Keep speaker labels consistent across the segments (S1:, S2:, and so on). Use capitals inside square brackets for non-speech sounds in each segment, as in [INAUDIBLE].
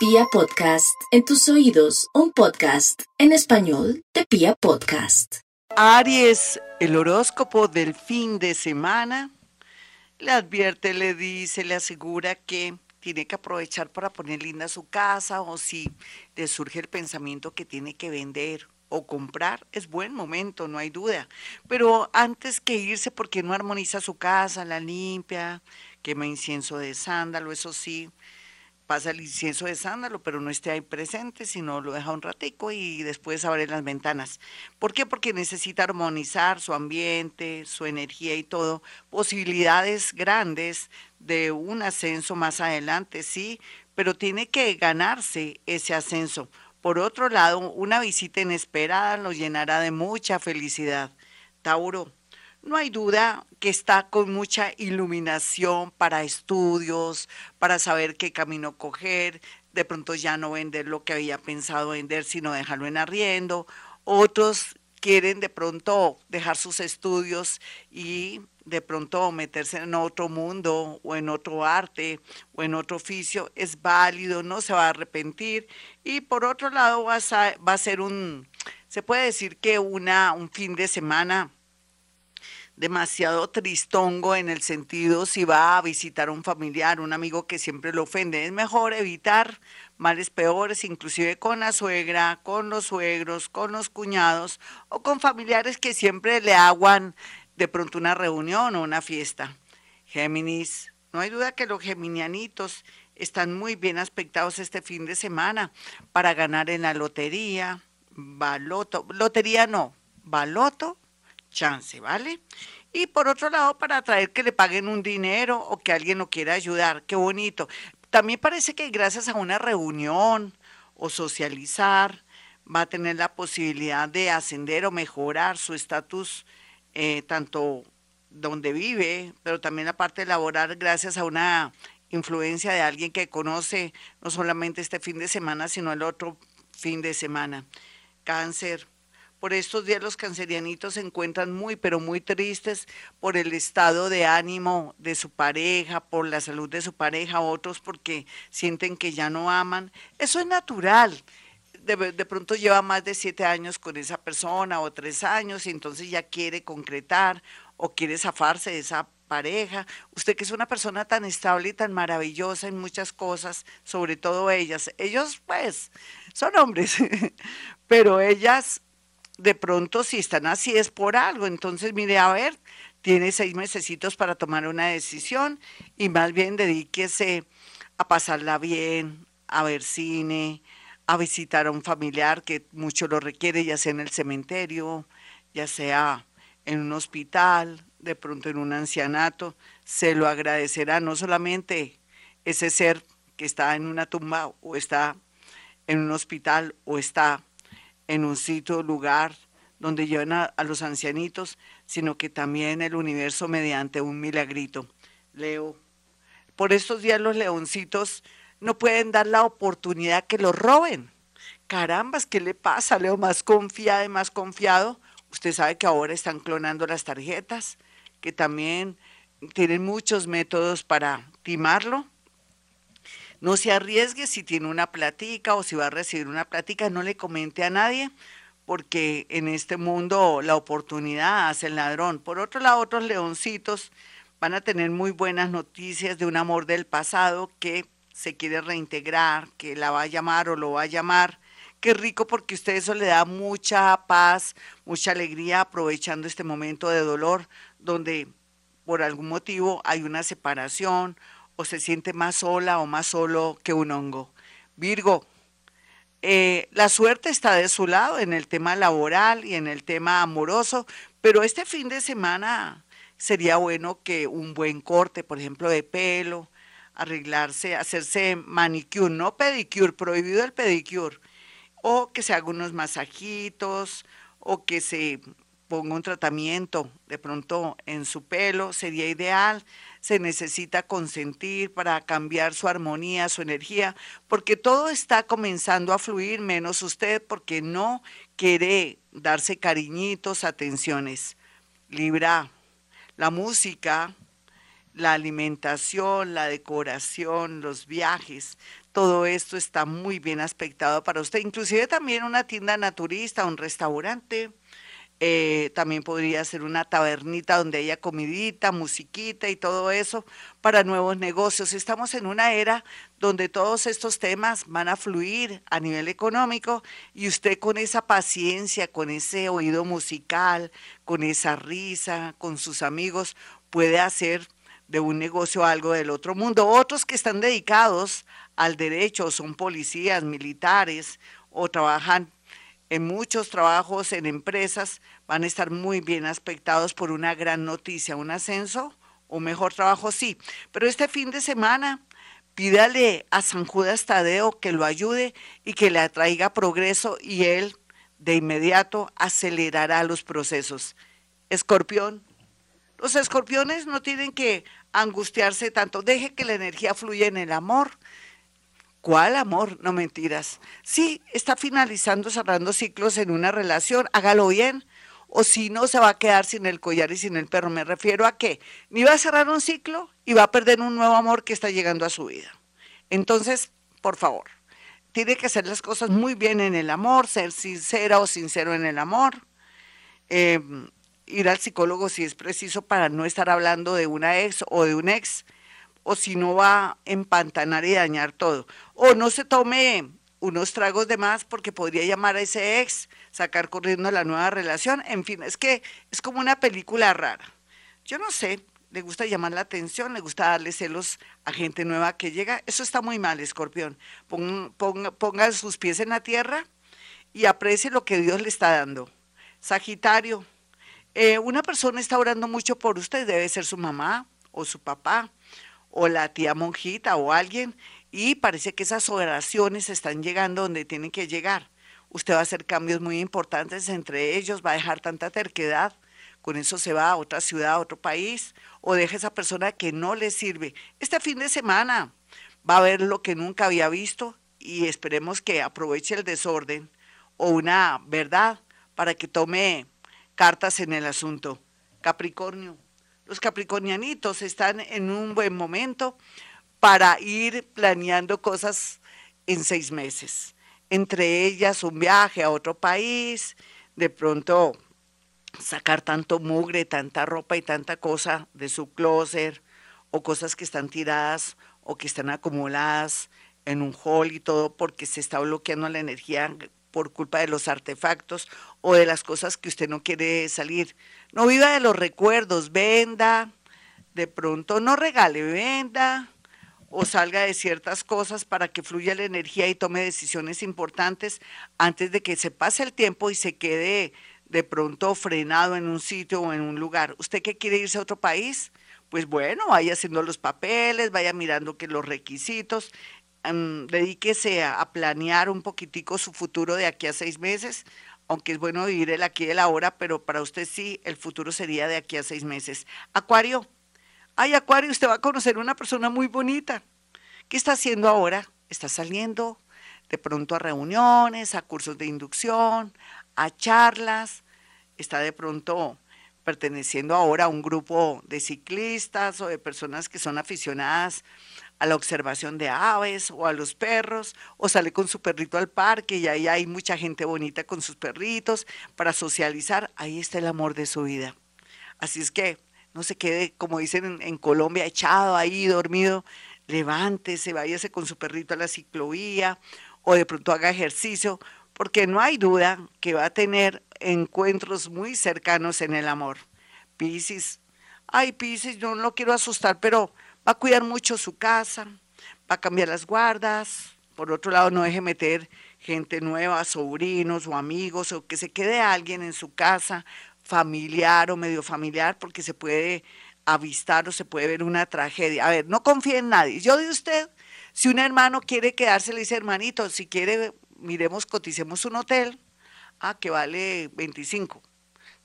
S1: Pia Podcast, en tus oídos, un podcast en español de Pia Podcast.
S2: Aries, el horóscopo del fin de semana, le advierte, le dice, le asegura que tiene que aprovechar para poner linda su casa o si le surge el pensamiento que tiene que vender o comprar, es buen momento, no hay duda. Pero antes que irse, porque no armoniza su casa, la limpia, quema incienso de sándalo, eso sí, pasa el incienso de sándalo, pero no esté ahí presente, sino lo deja un ratico y después abre las ventanas. ¿Por qué? Porque necesita armonizar su ambiente, su energía y todo. Posibilidades grandes de un ascenso más adelante, sí, pero tiene que ganarse ese ascenso. Por otro lado, una visita inesperada lo llenará de mucha felicidad. Tauro, no hay duda que está con mucha iluminación para estudios, para saber qué camino coger, de pronto ya no vender lo que había pensado vender, sino dejarlo en arriendo. Otros quieren de pronto dejar sus estudios y de pronto meterse en otro mundo o en otro arte o en otro oficio, es válido, no se va a arrepentir. Y por otro lado va a, a ser un, se puede decir que una, un fin de semana demasiado tristongo en el sentido si va a visitar un familiar, un amigo que siempre lo ofende. Es mejor evitar males peores, inclusive con la suegra, con los suegros, con los cuñados o con familiares que siempre le aguan de pronto una reunión o una fiesta. Géminis, no hay duda que los geminianitos están muy bien aspectados este fin de semana para ganar en la lotería, baloto, lotería no, baloto chance, ¿vale? Y por otro lado, para atraer que le paguen un dinero o que alguien lo quiera ayudar, qué bonito. También parece que gracias a una reunión o socializar va a tener la posibilidad de ascender o mejorar su estatus, eh, tanto donde vive, pero también la parte laboral, gracias a una influencia de alguien que conoce no solamente este fin de semana, sino el otro fin de semana. Cáncer, por estos días los cancerianitos se encuentran muy, pero muy tristes por el estado de ánimo de su pareja, por la salud de su pareja, otros porque sienten que ya no aman. Eso es natural. De, de, pronto lleva más de siete años con esa persona o tres años y entonces ya quiere concretar o quiere zafarse de esa pareja. Usted que es una persona tan estable y tan maravillosa en muchas cosas, sobre todo ellas. Ellos pues son hombres, [LAUGHS] pero ellas de pronto si están así es por algo. Entonces, mire, a ver, tiene seis mesecitos para tomar una decisión y más bien dedíquese a pasarla bien, a ver cine, a visitar a un familiar que mucho lo requiere, ya sea en el cementerio, ya sea en un hospital, de pronto en un ancianato, se lo agradecerá no solamente ese ser que está en una tumba o está en un hospital o está en un sitio, lugar donde llevan a, los ancianitos, sino que también el universo mediante un milagrito. Leo, por estos días los leoncitos no pueden dar la oportunidad que los roben. Carambas, ¿qué le pasa, Leo? Más confiado y más confiado. Usted sabe que ahora están clonando las tarjetas, que también tienen muchos métodos para timarlo. No se arriesgue si tiene una platica o si va a recibir una platica, no le comente a nadie, porque en este mundo la oportunidad hace el ladrón. Por otro lado, otros leoncitos van a tener muy buenas noticias de un amor del pasado que se quiere reintegrar, que la va a llamar o lo va a llamar. Qué rico porque usted eso le da mucha paz, mucha alegría aprovechando este momento de dolor donde por algún motivo hay una separación o se siente más sola o más solo que un hongo. Virgo, eh, la suerte está de su lado en el tema laboral y en el tema amoroso, pero este fin de semana sería bueno que un buen corte, por ejemplo, de pelo, arreglarse, hacerse manicure, no pedicure, prohibido el pedicure, o que se haga unos masajitos, o que se ponga un tratamiento de pronto en su pelo, sería ideal. Se necesita consentir para cambiar su armonía, su energía, porque todo está comenzando a fluir, menos usted, porque no quiere darse cariñitos, atenciones. Libra, la música la alimentación, la decoración, los viajes, todo esto está muy bien aspectado para usted. Inclusive también una tienda naturista, un restaurante, eh, también podría ser una tabernita donde haya comidita, musiquita y todo eso para nuevos negocios. Estamos en una era donde todos estos temas van a fluir a nivel económico y usted con esa paciencia, con ese oído musical, con esa risa, con sus amigos, puede hacer de un negocio algo del otro mundo. Otros que están dedicados al derecho, son policías, militares o trabajan en muchos trabajos, en empresas, van a estar muy bien aspectados por una gran noticia, un ascenso o mejor trabajo, sí. Pero este fin de semana, pídale a San Judas Tadeo que lo ayude y que le atraiga progreso y él de inmediato acelerará los procesos. Escorpión, los escorpiones no tienen que angustiarse tanto, deje que la energía fluya en el amor ¿Cuál amor? No mentiras. Sí, está finalizando, cerrando ciclos en una relación, hágalo bien. O si no, se va a quedar sin el collar y sin el perro. Me refiero a que ni va a cerrar un ciclo y va a perder un nuevo amor que está llegando a su vida. Entonces, por favor, tiene que hacer las cosas muy bien en el amor, ser sincera o sincero en el amor. Em, ir al psicólogo si es preciso para no estar hablando de una ex o de un ex o si no va a empantanar y dañar todo. O no se tome unos tragos de más porque podría llamar a ese ex, sacar corriendo la nueva relación. En fin, es que es como una película rara. Yo no sé, le gusta llamar la atención, le gusta darle celos a gente nueva que llega. Eso está muy mal, escorpión. Ponga, sus pies en la tierra y aprecie lo que Dios le está dando. Sagitario, eh, una persona está orando mucho por usted, debe ser su mamá o su papá o la tía monjita o alguien y parece que esas oraciones están llegando donde tienen que llegar. Usted va a hacer cambios muy importantes entre ellos, va a dejar tanta terquedad, con eso se va a otra ciudad, a otro país, o deja esa persona que no le sirve. Este fin de semana va a ver lo que nunca había visto y esperemos que aproveche el desorden o una verdad para que tome cartas en el asunto. Capricornio, los capricornianitos están en un buen momento para ir planeando cosas en seis meses. Entre ellas un viaje a otro país, de pronto sacar tanto mugre, tanta ropa y tanta cosa de su closet o cosas que están tiradas o que están acumuladas en un hall y todo porque se está bloqueando la energía por culpa de los artefactos o de las cosas que usted no quiere salir. No viva de los recuerdos, venda, de pronto no regale, venda o salga de ciertas cosas para que fluya la energía y tome decisiones importantes antes de que se pase el tiempo y se quede de pronto frenado en un sitio o en un lugar. ¿Usted qué quiere irse a otro país? Pues bueno, vaya haciendo los papeles, vaya mirando que los requisitos, em, dedíquese a, a, planear un poquitico su futuro de aquí a seis meses, aunque es bueno vivir el aquí y el ahora, pero para usted sí, el futuro sería de aquí a seis meses. Acuario, ay Acuario, usted va a conocer una persona muy bonita. ¿Qué está haciendo ahora? Está saliendo de pronto a reuniones, a cursos de inducción, a charlas, está de pronto perteneciendo ahora a un grupo de ciclistas o de personas que son aficionadas a la observación de aves o a los perros, o sale con su perrito al parque y ahí hay mucha gente bonita con sus perritos para socializar, ahí está el amor de su vida. Así es que no se quede, como dicen en, Colombia, echado ahí, dormido, levántese, váyase con su perrito a la ciclovía o de pronto haga ejercicio, porque no hay duda que va a tener encuentros muy cercanos en el amor. Piscis, ay Piscis, yo no lo quiero asustar, pero va a cuidar mucho su casa, va a cambiar las guardas, por otro lado no deje meter gente nueva, sobrinos o amigos, o que se quede alguien en su casa, familiar o medio familiar, porque se puede avistar o se puede ver una tragedia. A ver, no confíe en nadie. Yo de usted, si un hermano quiere quedarse, le dice, hermanito, si quiere, miremos, coticemos un hotel, ah, que vale 25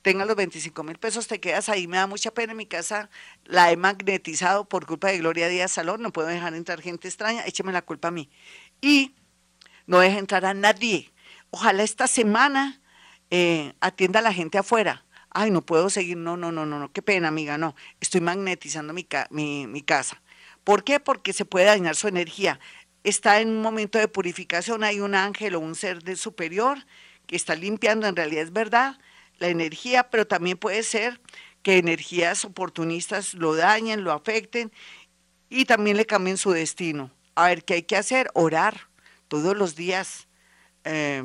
S2: tenga los 25 mil pesos, te quedas ahí, me da mucha pena en mi casa, la he magnetizado por culpa de Gloria Díaz Salón, no puedo dejar entrar gente extraña, écheme la culpa a mí. Y no deje entrar a nadie. Ojalá esta semana eh, atienda a la gente afuera, ay, no puedo seguir, no, no, no, no, no, qué pena, amiga, no, estoy magnetizando mi, mi, mi casa. ¿Por qué? Porque se puede dañar su energía. Está en un momento de purificación, hay un ángel o un ser de superior que está limpiando, en realidad es verdad, la energía, pero también puede ser que energías oportunistas lo dañen, lo afecten y también le cambien su destino. A ver, ¿qué hay que hacer? Orar todos los días. Eh,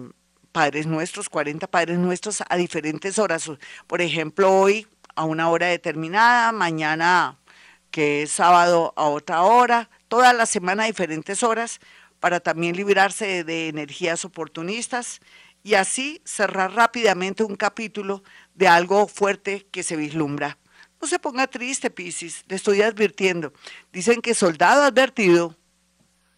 S2: padres nuestros, 40 padres nuestros a diferentes horas. Por ejemplo, hoy a una hora determinada, mañana que es sábado a otra hora, toda la semana a diferentes horas para también librarse de energías oportunistas y así cerrar rápidamente un capítulo de algo fuerte que se vislumbra. No se ponga triste, Piscis, le estoy advirtiendo. Dicen que soldado advertido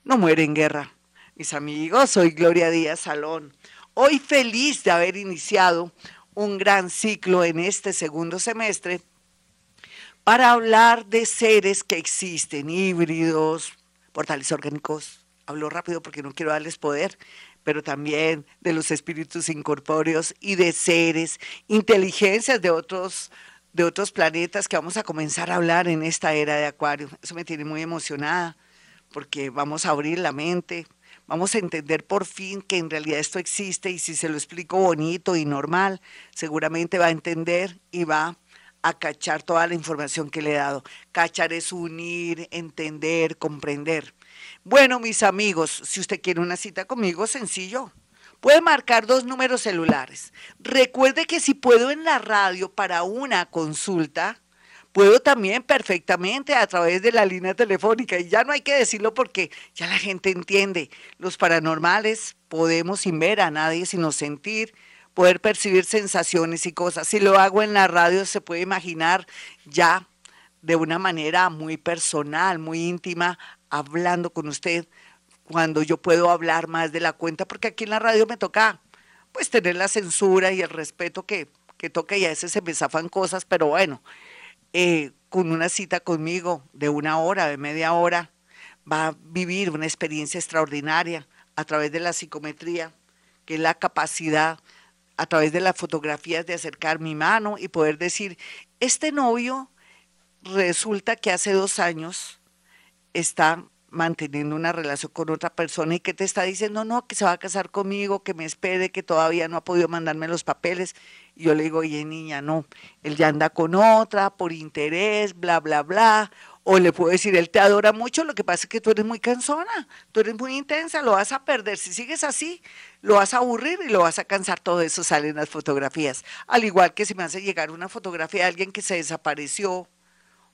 S2: no muere en guerra. Mis amigos, soy Gloria Díaz Salón. Hoy feliz de haber iniciado un gran ciclo en este segundo semestre para hablar de seres que existen, híbridos, portales orgánicos. Hablo rápido porque no quiero darles poder, pero también de los espíritus incorpóreos y de seres, inteligencias de otros de otros planetas que vamos a comenzar a hablar en esta era de Acuario. Eso me tiene muy emocionada porque vamos a abrir la mente, vamos a entender por fin que en realidad esto existe y si se lo explico bonito y normal, seguramente va a entender y va a cachar toda la información que le he dado. Cachar es unir, entender, comprender. Bueno, mis amigos, si usted quiere una cita conmigo, sencillo. Puede marcar dos números celulares. Recuerde que si puedo en la radio para una consulta, puedo también perfectamente a través de la línea telefónica. Y ya no hay que decirlo porque ya la gente entiende. Los paranormales podemos sin ver a nadie, sino sentir, poder percibir sensaciones y cosas. Si lo hago en la radio, se puede imaginar ya de una manera muy personal, muy íntima, hablando con usted cuando yo puedo hablar más de la cuenta, porque aquí en la radio me toca pues tener la censura y el respeto que, que toca y a veces se me zafan cosas, pero bueno, eh, con una cita conmigo de una hora, de media hora, va a vivir una experiencia extraordinaria a través de la psicometría, que es la capacidad a través de las fotografías de acercar mi mano y poder decir, este novio resulta que hace dos años está manteniendo una relación con otra persona y que te está diciendo, no, que se va a casar conmigo, que me espere, que todavía no ha podido mandarme los papeles. Y yo le digo, oye, niña, no, él ya anda con otra por interés, bla, bla, bla. O le puedo decir, él te adora mucho, lo que pasa es que tú eres muy cansona, tú eres muy intensa, lo vas a perder. Si sigues así, lo vas a aburrir y lo vas a cansar. Todo eso sale en las fotografías. Al igual que si me hace llegar una fotografía de alguien que se desapareció,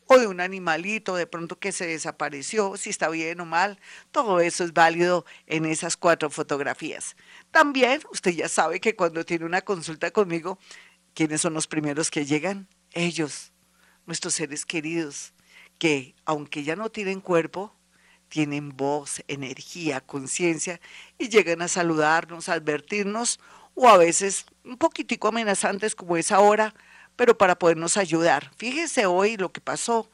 S2: o de un animalito de pronto que se desapareció, si está bien o mal, todo eso es válido en esas cuatro fotografías. También usted ya sabe que cuando tiene una consulta conmigo, ¿quiénes son los primeros que llegan? Ellos, nuestros seres queridos, que aunque ya no tienen cuerpo, tienen voz, energía, conciencia y llegan a saludarnos, advertirnos o a veces un poquitico amenazantes como es ahora, pero para podernos ayudar. Fíjese hoy lo que pasó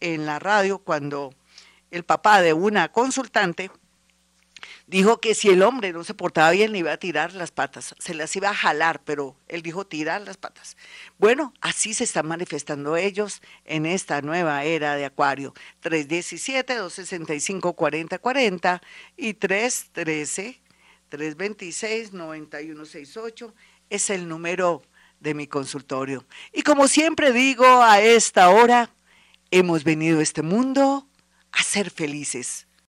S2: en la radio cuando el papá de una consultante dijo que si el hombre no se portaba bien le iba a tirar las patas, se las iba a jalar, pero él dijo tirar las patas. Bueno, así se están manifestando ellos en esta nueva era de Acuario. 317-265-4040 y 313-326-9168 es el número de mi consultorio. Y como siempre digo a esta hora, hemos venido a este mundo a ser felices.